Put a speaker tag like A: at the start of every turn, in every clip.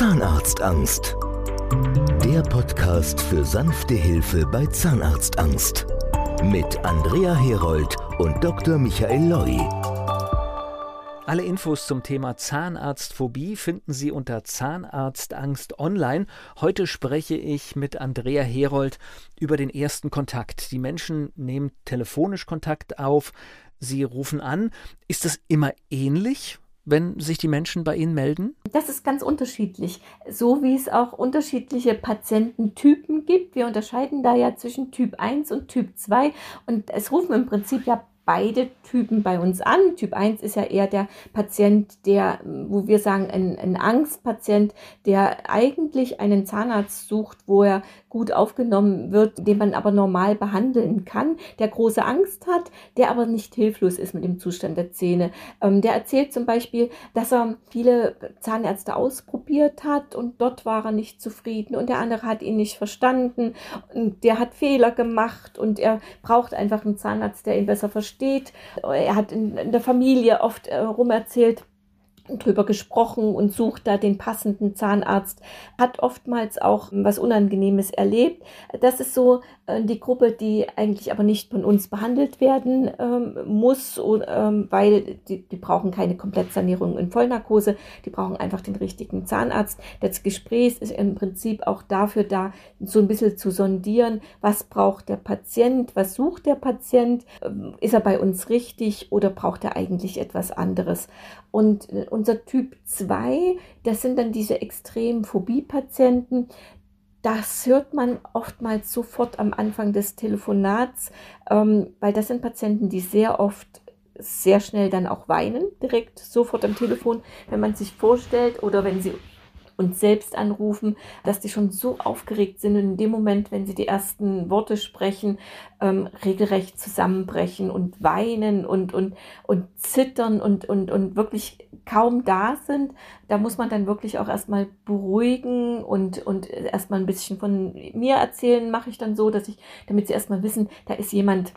A: Zahnarztangst. Der Podcast für sanfte Hilfe bei Zahnarztangst. Mit Andrea Herold und Dr. Michael Loi.
B: Alle Infos zum Thema Zahnarztphobie finden Sie unter Zahnarztangst online. Heute spreche ich mit Andrea Herold über den ersten Kontakt. Die Menschen nehmen telefonisch Kontakt auf, sie rufen an. Ist es immer ähnlich? Wenn sich die Menschen bei Ihnen melden?
C: Das ist ganz unterschiedlich. So wie es auch unterschiedliche Patiententypen gibt. Wir unterscheiden da ja zwischen Typ 1 und Typ 2. Und es rufen im Prinzip ja beide Typen bei uns an. Typ 1 ist ja eher der Patient, der, wo wir sagen, ein, ein Angstpatient, der eigentlich einen Zahnarzt sucht, wo er gut aufgenommen wird, den man aber normal behandeln kann, der große Angst hat, der aber nicht hilflos ist mit dem Zustand der Zähne. Ähm, der erzählt zum Beispiel, dass er viele Zahnärzte ausprobiert hat und dort war er nicht zufrieden und der andere hat ihn nicht verstanden und der hat Fehler gemacht und er braucht einfach einen Zahnarzt, der ihn besser versteht steht. Er hat in, in der Familie oft äh, rumerzählt, drüber gesprochen und sucht da den passenden Zahnarzt, hat oftmals auch was Unangenehmes erlebt. Das ist so äh, die Gruppe, die eigentlich aber nicht von uns behandelt werden ähm, muss, ähm, weil die, die brauchen keine Komplettsanierung in Vollnarkose, die brauchen einfach den richtigen Zahnarzt. Das Gespräch ist im Prinzip auch dafür da, so ein bisschen zu sondieren, was braucht der Patient, was sucht der Patient, ähm, ist er bei uns richtig oder braucht er eigentlich etwas anderes. Und äh, unser Typ 2, das sind dann diese extremen Phobie-Patienten, das hört man oftmals sofort am Anfang des Telefonats, ähm, weil das sind Patienten, die sehr oft sehr schnell dann auch weinen, direkt sofort am Telefon, wenn man sich vorstellt oder wenn sie uns selbst anrufen, dass die schon so aufgeregt sind und in dem Moment, wenn sie die ersten Worte sprechen, ähm, regelrecht zusammenbrechen und weinen und, und, und zittern und, und, und wirklich kaum da sind. Da muss man dann wirklich auch erstmal beruhigen und, und erstmal ein bisschen von mir erzählen, mache ich dann so, dass ich, damit sie erstmal wissen, da ist jemand,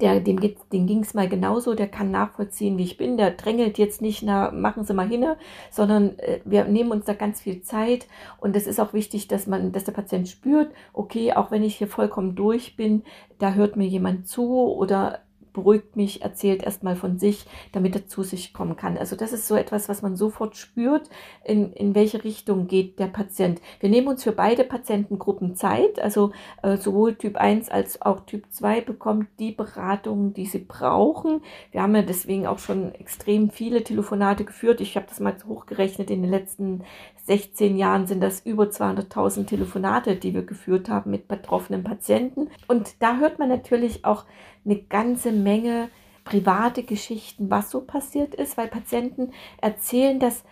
C: der, dem, dem ging es mal genauso, der kann nachvollziehen, wie ich bin, der drängelt jetzt nicht, na, machen Sie mal hin, sondern äh, wir nehmen uns da ganz viel Zeit und es ist auch wichtig, dass man, dass der Patient spürt, okay, auch wenn ich hier vollkommen durch bin, da hört mir jemand zu oder beruhigt mich, erzählt erstmal von sich, damit er zu sich kommen kann. Also das ist so etwas, was man sofort spürt, in, in welche Richtung geht der Patient. Wir nehmen uns für beide Patientengruppen Zeit, also äh, sowohl Typ 1 als auch Typ 2 bekommt die Beratung, die sie brauchen. Wir haben ja deswegen auch schon extrem viele Telefonate geführt. Ich habe das mal hochgerechnet, in den letzten 16 Jahren sind das über 200.000 Telefonate, die wir geführt haben mit betroffenen Patienten. Und da hört man natürlich auch eine ganze Menge private Geschichten, was so passiert ist, weil Patienten erzählen das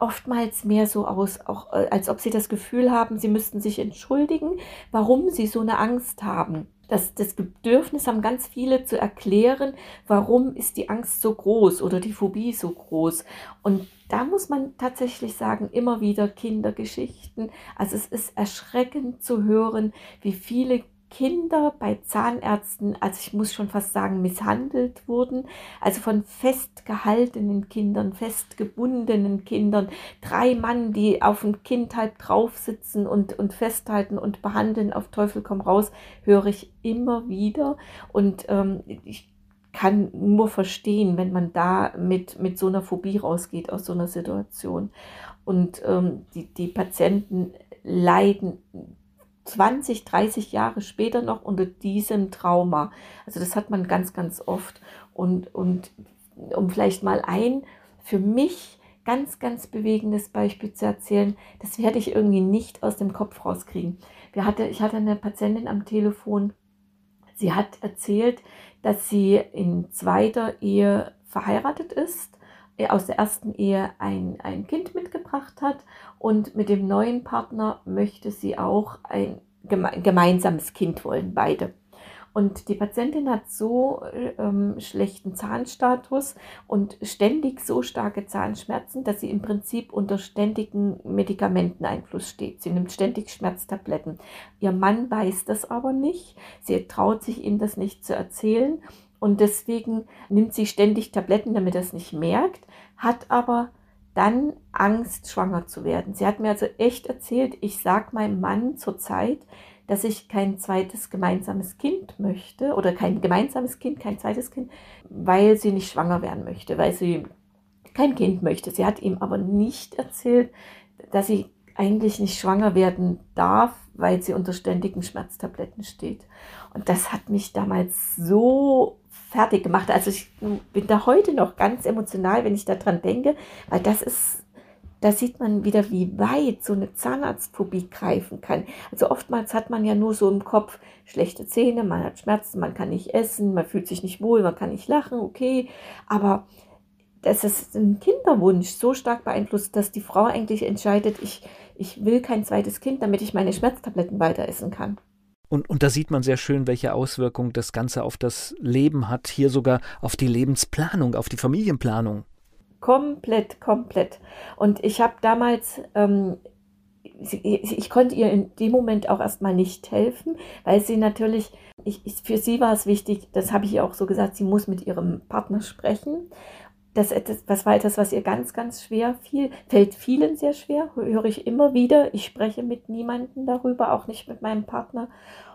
C: oftmals mehr so aus, auch äh, als ob sie das Gefühl haben, sie müssten sich entschuldigen, warum sie so eine Angst haben. Das, das Bedürfnis haben ganz viele zu erklären, warum ist die Angst so groß oder die Phobie so groß. Und da muss man tatsächlich sagen, immer wieder Kindergeschichten. Also es ist erschreckend zu hören, wie viele Kinder bei Zahnärzten, also ich muss schon fast sagen, misshandelt wurden. Also von festgehaltenen Kindern, festgebundenen Kindern. Drei Mann, die auf ein Kind halb drauf sitzen und, und festhalten und behandeln auf Teufel komm raus, höre ich immer wieder. Und ähm, ich kann nur verstehen, wenn man da mit, mit so einer Phobie rausgeht aus so einer Situation. Und ähm, die, die Patienten leiden 20, 30 Jahre später noch unter diesem Trauma. Also das hat man ganz, ganz oft. Und, und um vielleicht mal ein für mich ganz, ganz bewegendes Beispiel zu erzählen, das werde ich irgendwie nicht aus dem Kopf rauskriegen. Wir hatte, ich hatte eine Patientin am Telefon, sie hat erzählt, dass sie in zweiter Ehe verheiratet ist äh, aus der ersten Ehe ein, ein Kind mitgebracht hat und mit dem neuen Partner möchte sie auch ein geme gemeinsames Kind wollen, beide. Und die Patientin hat so ähm, schlechten Zahnstatus und ständig so starke Zahnschmerzen, dass sie im Prinzip unter ständigen Medikamenteneinfluss steht. Sie nimmt ständig Schmerztabletten. Ihr Mann weiß das aber nicht. Sie traut sich ihm das nicht zu erzählen und deswegen nimmt sie ständig Tabletten, damit er es nicht merkt, hat aber dann Angst, schwanger zu werden. Sie hat mir also echt erzählt, ich sage meinem Mann zurzeit, dass ich kein zweites gemeinsames Kind möchte oder kein gemeinsames Kind, kein zweites Kind, weil sie nicht schwanger werden möchte, weil sie kein Kind möchte. Sie hat ihm aber nicht erzählt, dass sie eigentlich nicht schwanger werden darf, weil sie unter ständigen Schmerztabletten steht. Und das hat mich damals so fertig gemacht. Also ich bin da heute noch ganz emotional, wenn ich daran denke, weil das ist da sieht man wieder, wie weit so eine Zahnarztphobie greifen kann. Also oftmals hat man ja nur so im Kopf schlechte Zähne, man hat Schmerzen, man kann nicht essen, man fühlt sich nicht wohl, man kann nicht lachen, okay. Aber das ist ein Kinderwunsch so stark beeinflusst, dass die Frau eigentlich entscheidet, ich, ich will kein zweites Kind, damit ich meine Schmerztabletten weiter essen kann.
B: Und, und da sieht man sehr schön, welche Auswirkungen das Ganze auf das Leben hat, hier sogar auf die Lebensplanung, auf die Familienplanung.
C: Komplett, komplett. Und ich habe damals, ähm, ich, ich konnte ihr in dem Moment auch erstmal nicht helfen, weil sie natürlich, ich, für sie war es wichtig, das habe ich ihr auch so gesagt, sie muss mit ihrem Partner sprechen. Das, das, war etwas, was ihr ganz, ganz schwer fiel, fällt vielen sehr schwer, höre ich immer wieder. Ich spreche mit niemandem darüber, auch nicht mit meinem Partner.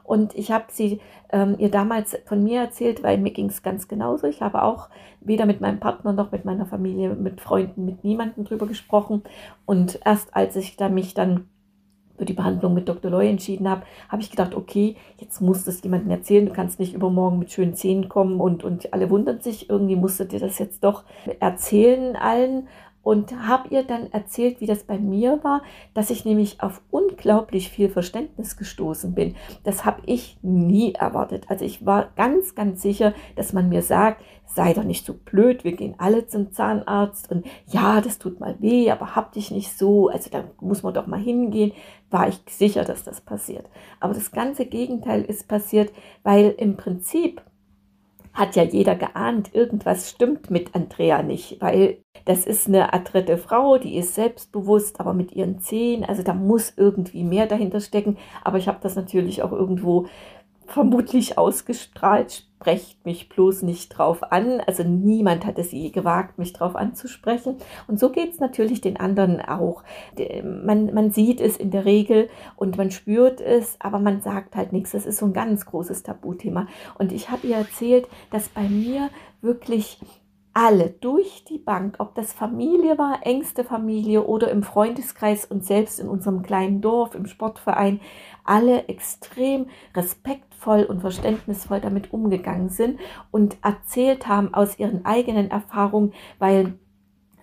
C: Und ich habe sie ähm, ihr damals von mir erzählt, weil mir ging es ganz genauso. Ich habe auch weder mit meinem Partner noch mit meiner Familie, mit Freunden, mit niemandem drüber gesprochen. Und erst als ich da mich dann für die Behandlung mit Dr. Loy entschieden habe, habe ich gedacht, okay, jetzt musst du es jemandem erzählen. Du kannst nicht übermorgen mit schönen Zähnen kommen und, und alle wundern sich. Irgendwie musst du dir das jetzt doch erzählen allen und habe ihr dann erzählt, wie das bei mir war, dass ich nämlich auf unglaublich viel Verständnis gestoßen bin. Das habe ich nie erwartet. Also ich war ganz, ganz sicher, dass man mir sagt, sei doch nicht so blöd, wir gehen alle zum Zahnarzt und ja, das tut mal weh, aber hab dich nicht so, also da muss man doch mal hingehen, war ich sicher, dass das passiert. Aber das ganze Gegenteil ist passiert, weil im Prinzip hat ja jeder geahnt, irgendwas stimmt mit Andrea nicht, weil das ist eine adrette Frau, die ist selbstbewusst, aber mit ihren Zehen, also da muss irgendwie mehr dahinter stecken. Aber ich habe das natürlich auch irgendwo vermutlich ausgestrahlt, sprecht mich bloß nicht drauf an. Also niemand hat es je gewagt, mich drauf anzusprechen. Und so geht es natürlich den anderen auch. Man, man sieht es in der Regel und man spürt es, aber man sagt halt nichts. Das ist so ein ganz großes Tabuthema. Und ich habe ihr erzählt, dass bei mir wirklich alle durch die Bank, ob das Familie war, engste Familie oder im Freundeskreis und selbst in unserem kleinen Dorf, im Sportverein, alle extrem respektvoll und verständnisvoll damit umgegangen sind und erzählt haben aus ihren eigenen Erfahrungen, weil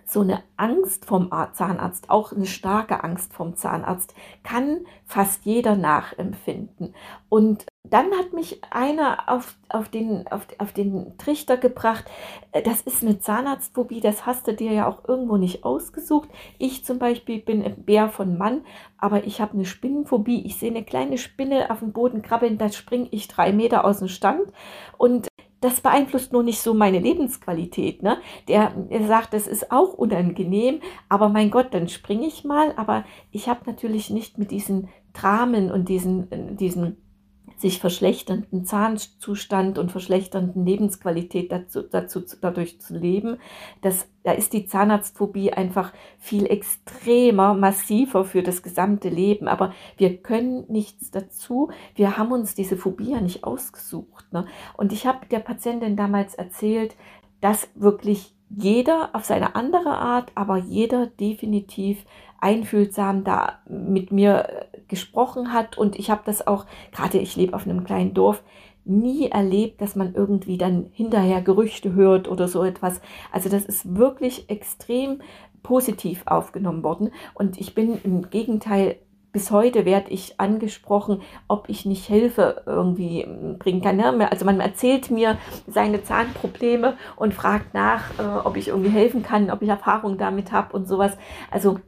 C: so eine Angst vom Zahnarzt, auch eine starke Angst vom Zahnarzt, kann fast jeder nachempfinden. Und dann hat mich einer auf, auf, den, auf, auf den Trichter gebracht, äh, das ist eine Zahnarztphobie, das hast du dir ja auch irgendwo nicht ausgesucht. Ich zum Beispiel bin ein Bär von Mann, aber ich habe eine Spinnenphobie. Ich sehe eine kleine Spinne auf dem Boden krabbeln, da springe ich drei Meter aus dem Stand. Und das beeinflusst nur nicht so meine Lebensqualität. Ne? Der, sagt, das ist auch unangenehm, aber mein Gott, dann springe ich mal. Aber ich habe natürlich nicht mit diesen Dramen und diesen, diesen sich verschlechternden Zahnzustand und verschlechternden Lebensqualität dazu, dazu, dadurch zu leben. Das, da ist die Zahnarztphobie einfach viel extremer, massiver für das gesamte Leben. Aber wir können nichts dazu. Wir haben uns diese Phobie ja nicht ausgesucht. Ne? Und ich habe der Patientin damals erzählt, dass wirklich jeder auf seine andere Art, aber jeder definitiv einfühlsam da mit mir gesprochen hat. Und ich habe das auch, gerade ich lebe auf einem kleinen Dorf, nie erlebt, dass man irgendwie dann hinterher Gerüchte hört oder so etwas. Also das ist wirklich extrem positiv aufgenommen worden. Und ich bin im Gegenteil bis heute werde ich angesprochen, ob ich nicht Hilfe irgendwie bringen kann. Ne? Also man erzählt mir seine Zahnprobleme und fragt nach, äh, ob ich irgendwie helfen kann, ob ich Erfahrung damit habe und sowas. Also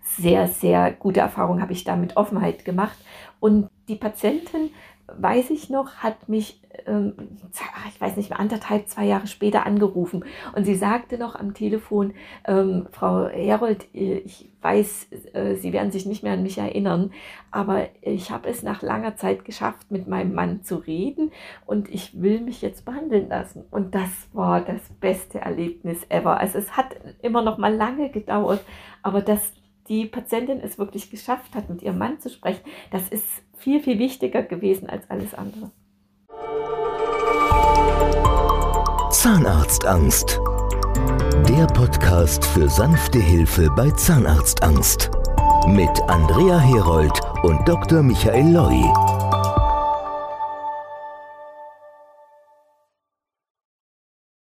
C: sehr, sehr gute Erfahrungen habe ich da mit Offenheit gemacht. Und die Patientin weiß ich noch, hat mich, ähm, ich weiß nicht anderthalb, zwei Jahre später angerufen. Und sie sagte noch am Telefon, ähm, Frau Herold, äh, ich weiß, äh, Sie werden sich nicht mehr an mich erinnern, aber ich habe es nach langer Zeit geschafft, mit meinem Mann zu reden und ich will mich jetzt behandeln lassen. Und das war das beste Erlebnis ever. Also es hat immer noch mal lange gedauert, aber dass die Patientin es wirklich geschafft hat, mit ihrem Mann zu sprechen, das ist viel, viel wichtiger gewesen als alles andere.
A: Zahnarztangst. Der Podcast für sanfte Hilfe bei Zahnarztangst. Mit Andrea Herold und Dr. Michael Loi.